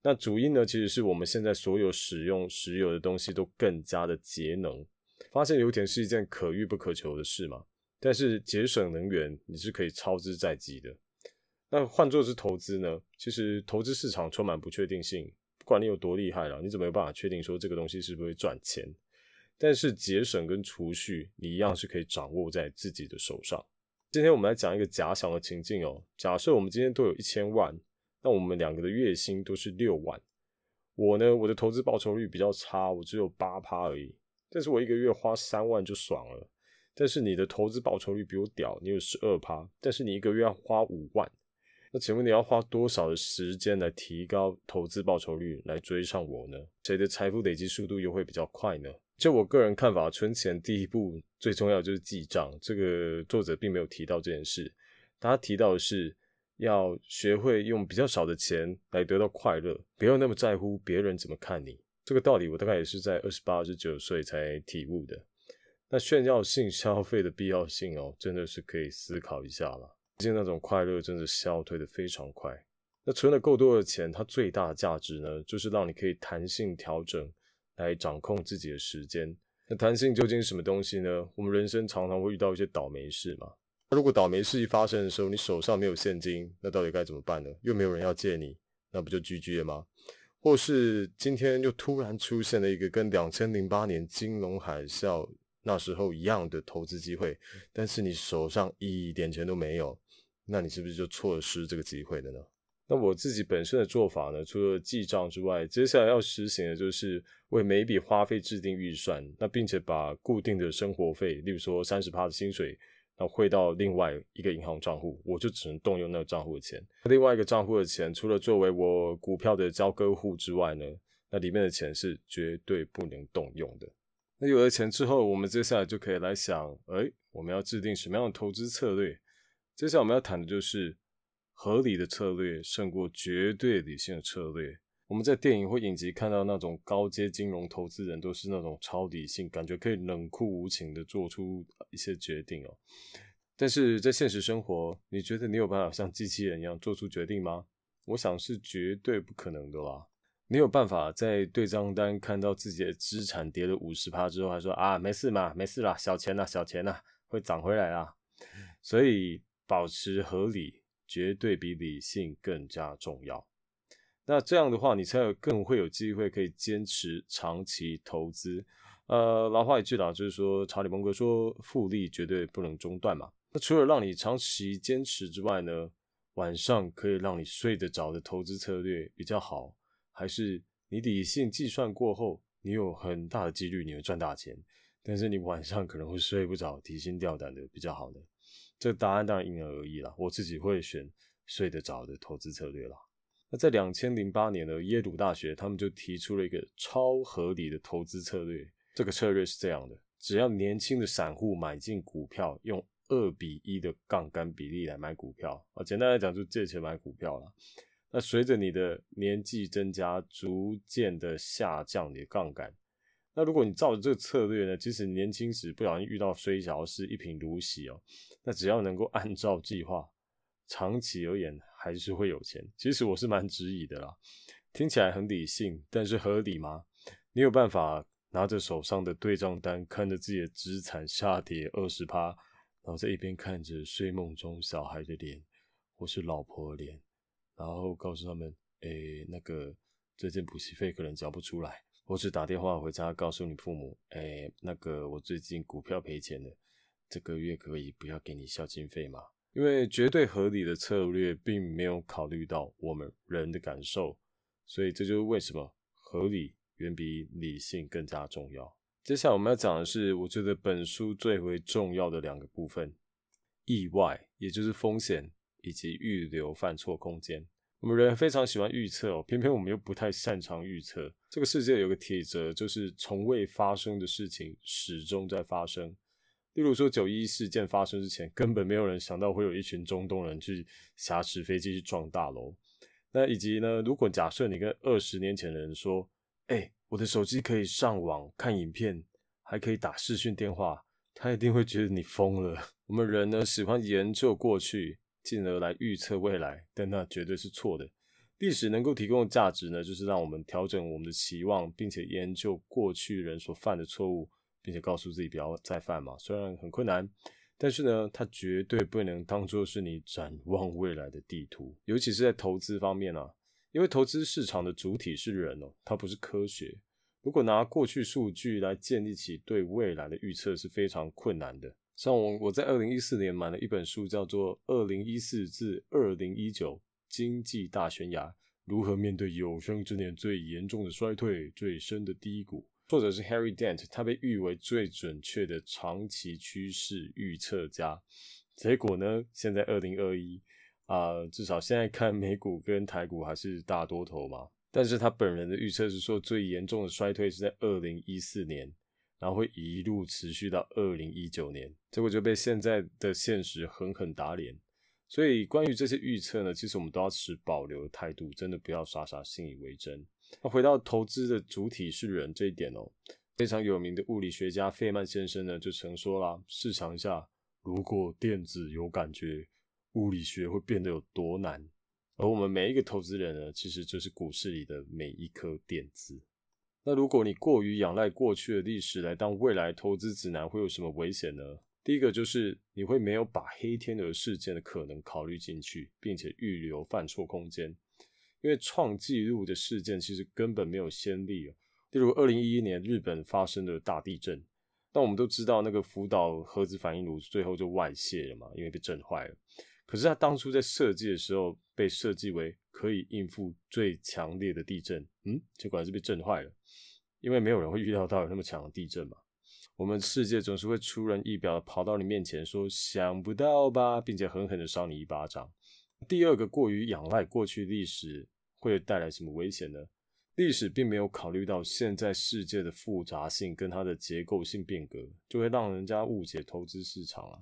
那主因呢，其实是我们现在所有使用石油的东西都更加的节能。发现油田是一件可遇不可求的事嘛，但是节省能源你是可以操之在即的。那换作是投资呢，其实投资市场充满不确定性，不管你有多厉害了，你怎么有办法确定说这个东西是不是会赚钱？但是节省跟储蓄，你一样是可以掌握在自己的手上。今天我们来讲一个假想的情境哦。假设我们今天都有一千万，那我们两个的月薪都是六万。我呢，我的投资报酬率比较差，我只有八趴而已。但是我一个月花三万就爽了。但是你的投资报酬率比我屌，你有十二趴，但是你一个月要花五万。那请问你要花多少的时间来提高投资报酬率，来追上我呢？谁的财富累积速度又会比较快呢？就我个人看法，存钱第一步最重要就是记账。这个作者并没有提到这件事，他提到的是要学会用比较少的钱来得到快乐，不要那么在乎别人怎么看你。这个道理我大概也是在二十八、二十九岁才体悟的。那炫耀性消费的必要性哦，真的是可以思考一下了。毕竟那种快乐真的消退的非常快。那存了够多的钱，它最大的价值呢，就是让你可以弹性调整。来掌控自己的时间。那弹性究竟是什么东西呢？我们人生常常会遇到一些倒霉事嘛。如果倒霉事一发生的时候，你手上没有现金，那到底该怎么办呢？又没有人要借你，那不就 GG 了吗？或是今天又突然出现了一个跟两千零八年金融海啸那时候一样的投资机会，但是你手上一点钱都没有，那你是不是就错失这个机会了呢？那我自己本身的做法呢，除了记账之外，接下来要实行的就是为每一笔花费制定预算，那并且把固定的生活费，例如说三十趴的薪水，那汇到另外一个银行账户，我就只能动用那个账户的钱。另外一个账户的钱，除了作为我股票的交割户之外呢，那里面的钱是绝对不能动用的。那有了钱之后，我们接下来就可以来想，哎，我们要制定什么样的投资策略？接下来我们要谈的就是合理的策略胜过绝对理性的策略。我们在电影或影集看到那种高阶金融投资人，都是那种超理性，感觉可以冷酷无情的做出一些决定哦。但是在现实生活，你觉得你有办法像机器人一样做出决定吗？我想是绝对不可能的啦。你有办法在对账单看到自己的资产跌了五十趴之后，还说啊没事嘛，没事啦，小钱呐，小钱呐，会涨回来啊。所以。保持合理，绝对比理性更加重要。那这样的话，你才有更会有机会可以坚持长期投资。呃，老话一句啦，就是说查理·芒格说，复利绝对不能中断嘛。那除了让你长期坚持之外呢，晚上可以让你睡得着的投资策略比较好，还是你理性计算过后，你有很大的几率你会赚大钱，但是你晚上可能会睡不着、提心吊胆的比较好呢？这答案当然因人而异啦，我自己会选睡得着的投资策略啦。那在两千零八年的耶鲁大学，他们就提出了一个超合理的投资策略。这个策略是这样的：只要年轻的散户买进股票，用二比一的杠杆比例来买股票啊，简单来讲就借钱买股票了。那随着你的年纪增加，逐渐的下降你的杠杆。那如果你照着这个策略呢，即使年轻时不小心遇到衰小是一贫如洗哦，那只要能够按照计划，长期而言还是会有钱。其实我是蛮质疑的啦，听起来很理性，但是合理吗？你有办法拿着手上的对账单，看着自己的资产下跌二十趴，然后在一边看着睡梦中小孩的脸或是老婆的脸，然后告诉他们，诶，那个最近补习费可能交不出来。或是打电话回家告诉你父母，哎，那个我最近股票赔钱了，这个月可以不要给你孝敬费吗？因为绝对合理的策略并没有考虑到我们人的感受，所以这就是为什么合理远比理性更加重要。接下来我们要讲的是，我觉得本书最为重要的两个部分：意外，也就是风险，以及预留犯错空间。我们人非常喜欢预测哦，偏偏我们又不太擅长预测。这个世界有个铁则，就是从未发生的事情始终在发生。例如说九一事件发生之前，根本没有人想到会有一群中东人去挟持飞机去撞大楼。那以及呢，如果假设你跟二十年前的人说：“哎，我的手机可以上网看影片，还可以打视讯电话”，他一定会觉得你疯了。我们人呢，喜欢研究过去。进而来预测未来，但那绝对是错的。历史能够提供的价值呢，就是让我们调整我们的期望，并且研究过去人所犯的错误，并且告诉自己不要再犯嘛。虽然很困难，但是呢，它绝对不能当做是你展望未来的地图。尤其是在投资方面啊，因为投资市场的主体是人哦，它不是科学。如果拿过去数据来建立起对未来的预测，是非常困难的。像我，我在二零一四年买了一本书，叫做《二零一四至二零一九经济大悬崖：如何面对有生之年最严重的衰退、最深的低谷》。作者是 Harry Dent，他被誉为最准确的长期趋势预测家。结果呢，现在二零二一啊，至少现在看美股跟台股还是大多头嘛。但是他本人的预测是说，最严重的衰退是在二零一四年。然后会一路持续到二零一九年，结果就被现在的现实狠狠打脸。所以关于这些预测呢，其实我们都要持保留的态度，真的不要傻傻信以为真。那回到投资的主体是人这一点哦，非常有名的物理学家费曼先生呢就曾说啦：试想一下，如果电子有感觉，物理学会变得有多难？而我们每一个投资人呢，其实就是股市里的每一颗电子。那如果你过于仰赖过去的历史来当未来投资指南，会有什么危险呢？第一个就是你会没有把黑天鹅事件的可能考虑进去，并且预留犯错空间。因为创纪录的事件其实根本没有先例。例如二零一一年日本发生的大地震，那我们都知道那个福岛核子反应炉最后就外泄了嘛，因为被震坏了。可是它当初在设计的时候被设计为可以应付最强烈的地震，嗯，结果还是被震坏了，因为没有人会预料到有那么强的地震嘛。我们世界总是会出人意表的跑到你面前说想不到吧，并且狠狠的扇你一巴掌。第二个，过于仰赖过去历史会带来什么危险呢？历史并没有考虑到现在世界的复杂性跟它的结构性变革，就会让人家误解投资市场啊。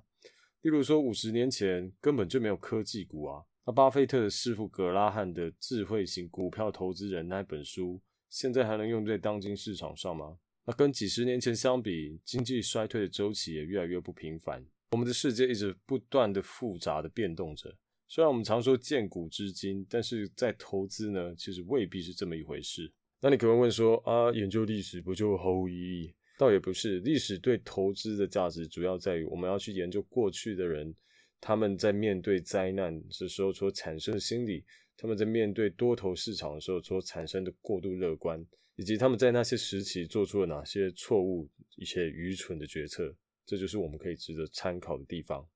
例如说，五十年前根本就没有科技股啊。那巴菲特的师傅格拉汉的《智慧型股票投资人》那本书，现在还能用在当今市场上吗？那跟几十年前相比，经济衰退的周期也越来越不频繁。我们的世界一直不断的复杂的变动着。虽然我们常说见古知今，但是在投资呢，其实未必是这么一回事。那你可能问说啊，研究历史不就毫无意义？倒也不是，历史对投资的价值主要在于我们要去研究过去的人，他们在面对灾难的时候所产生的心理，他们在面对多头市场的时候所产生的过度乐观。以及他们在那些时期做出了哪些错误、一些愚蠢的决策，这就是我们可以值得参考的地方。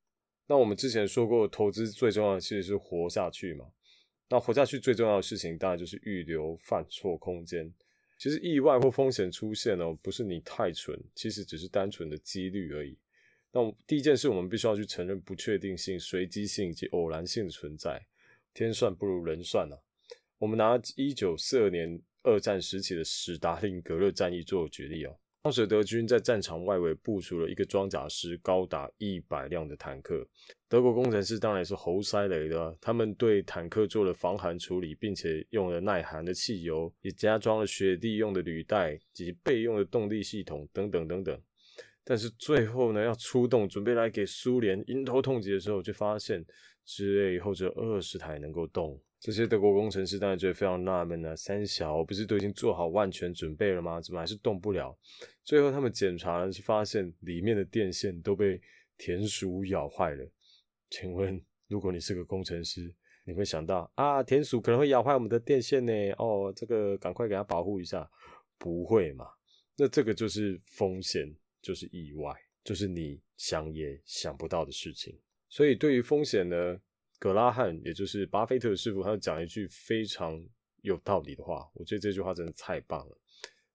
那我们之前说过，投资最重要的其实是活下去嘛。那活下去最重要的事情，当然就是预留犯错空间。其实意外或风险出现哦，不是你太蠢，其实只是单纯的几率而已。那第一件事，我们必须要去承认不确定性、随机性以及偶然性的存在。天算不如人算啊。我们拿一九四二年。二战时期的史达林格勒战役做举例哦，当时德军在战场外围部署了一个装甲师高达一百辆的坦克，德国工程师当然是猴塞雷的，他们对坦克做了防寒处理，并且用了耐寒的汽油，也加装了雪地用的履带及备用的动力系统等等等等。但是最后呢，要出动准备来给苏联迎头痛击的时候，就发现之内以后只有二十台能够动。这些德国工程师当然觉得非常纳闷啊，三小不是都已经做好万全准备了吗？怎么还是动不了？最后他们检查是发现里面的电线都被田鼠咬坏了。请问，如果你是个工程师，你会想到啊，田鼠可能会咬坏我们的电线呢？哦，这个赶快给它保护一下，不会嘛？那这个就是风险，就是意外，就是你想也想不到的事情。所以对于风险呢？格拉汉，也就是巴菲特师傅，他讲一句非常有道理的话，我觉得这句话真的太棒了。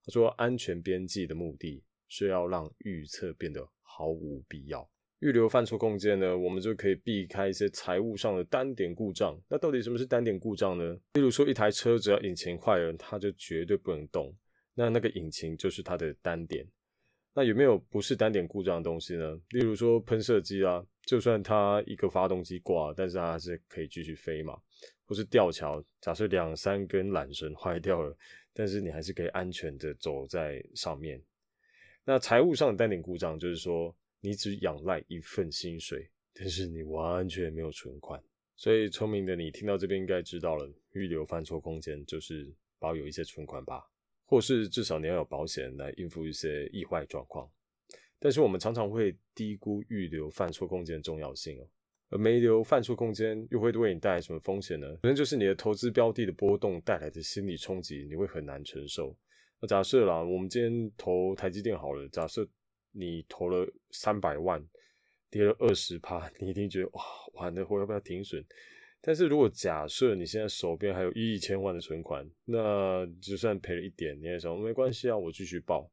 他说：“安全边际的目的是要让预测变得毫无必要，预留犯错空间呢，我们就可以避开一些财务上的单点故障。那到底什么是单点故障呢？例如说，一台车只要引擎坏了，它就绝对不能动，那那个引擎就是它的单点。那有没有不是单点故障的东西呢？例如说喷射机啊。”就算它一个发动机挂，但是它还是可以继续飞嘛。或是吊桥，假设两三根缆绳坏掉了，但是你还是可以安全的走在上面。那财务上的单点故障，就是说你只仰赖一份薪水，但是你完全没有存款。所以聪明的你听到这边应该知道了，预留犯错空间就是保有一些存款吧，或是至少你要有保险来应付一些意外状况。但是我们常常会低估预留犯错空间的重要性哦，而没留犯错空间又会为你带来什么风险呢？可能就是你的投资标的的波动带来的心理冲击，你会很难承受。那假设啦，我们今天投台积电好了，假设你投了三百万，跌了二十趴，你一定觉得哇，完了，我要不要停损？但是如果假设你现在手边还有一亿千万的存款，那就算赔了一点，你也说没关系啊，我继续报。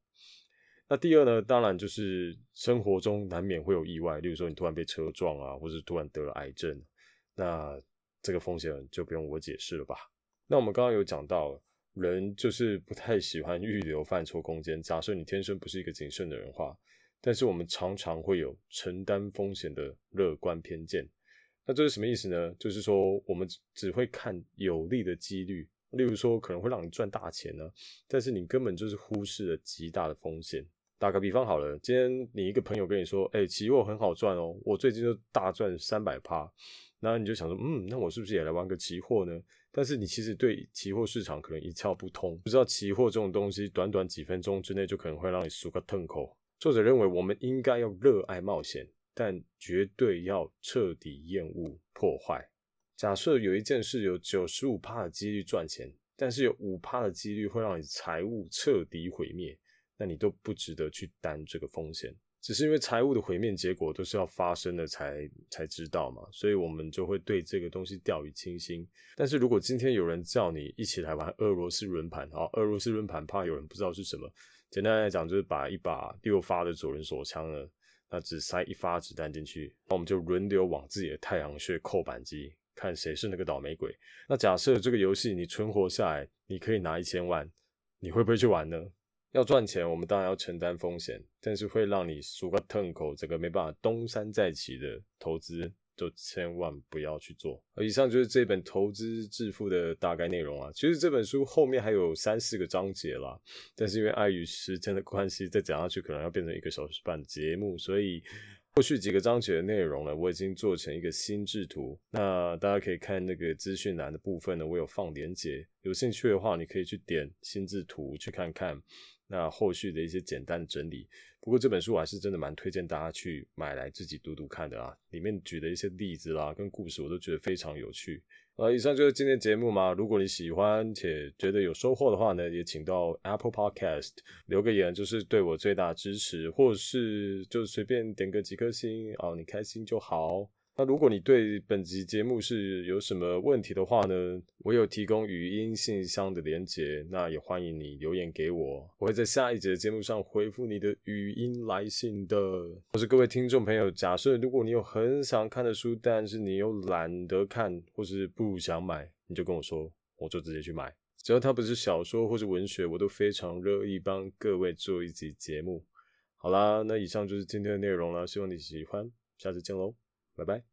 那第二呢，当然就是生活中难免会有意外，例如说你突然被车撞啊，或者突然得了癌症，那这个风险就不用我解释了吧？那我们刚刚有讲到，人就是不太喜欢预留犯错空间。假设你天生不是一个谨慎的人话，但是我们常常会有承担风险的乐观偏见。那这是什么意思呢？就是说我们只会看有利的几率，例如说可能会让你赚大钱呢，但是你根本就是忽视了极大的风险。打个比方好了，今天你一个朋友跟你说，哎，期货很好赚哦，我最近就大赚三百趴，然后你就想说，嗯，那我是不是也来玩个期货呢？但是你其实对期货市场可能一窍不通，不知道期货这种东西，短短几分钟之内就可能会让你输个痛口。作者认为，我们应该要热爱冒险，但绝对要彻底厌恶破坏。假设有一件事有九十五趴的几率赚钱，但是有五趴的几率会让你财务彻底毁灭。那你都不值得去担这个风险。只是因为财务的毁灭结果都是要发生的才才知道嘛，所以我们就会对这个东西掉以轻心。但是如果今天有人叫你一起来玩俄罗斯轮盘，好，俄罗斯轮盘怕有人不知道是什么，简单来讲就是把一把六发的左轮手枪呢，那只塞一发子弹进去，那我们就轮流往自己的太阳穴扣扳机，看谁是那个倒霉鬼。那假设这个游戏你存活下来，你可以拿一千万，你会不会去玩呢？要赚钱，我们当然要承担风险，但是会让你输个痛口，整个没办法东山再起的投资，就千万不要去做。以上就是这本投资致富的大概内容啊。其实这本书后面还有三四个章节啦，但是因为碍于时间的关系，再讲下去可能要变成一个小时半的节目，所以后续几个章节的内容呢，我已经做成一个心智图。那大家可以看那个资讯栏的部分呢，我有放连结，有兴趣的话，你可以去点心智图去看看。那后续的一些简单整理，不过这本书我还是真的蛮推荐大家去买来自己读读看的啊。里面举的一些例子啦，跟故事我都觉得非常有趣。呃，以上就是今天节目嘛。如果你喜欢且觉得有收获的话呢，也请到 Apple Podcast 留个言，就是对我最大支持，或是就随便点个几颗星哦，你开心就好。那如果你对本集节目是有什么问题的话呢？我有提供语音信箱的连接，那也欢迎你留言给我，我会在下一节节目上回复你的语音来信的。或是各位听众朋友，假设如果你有很想看的书，但是你又懒得看，或是不想买，你就跟我说，我就直接去买。只要它不是小说或是文学，我都非常乐意帮各位做一集节目。好啦，那以上就是今天的内容了，希望你喜欢，下次见喽。拜拜。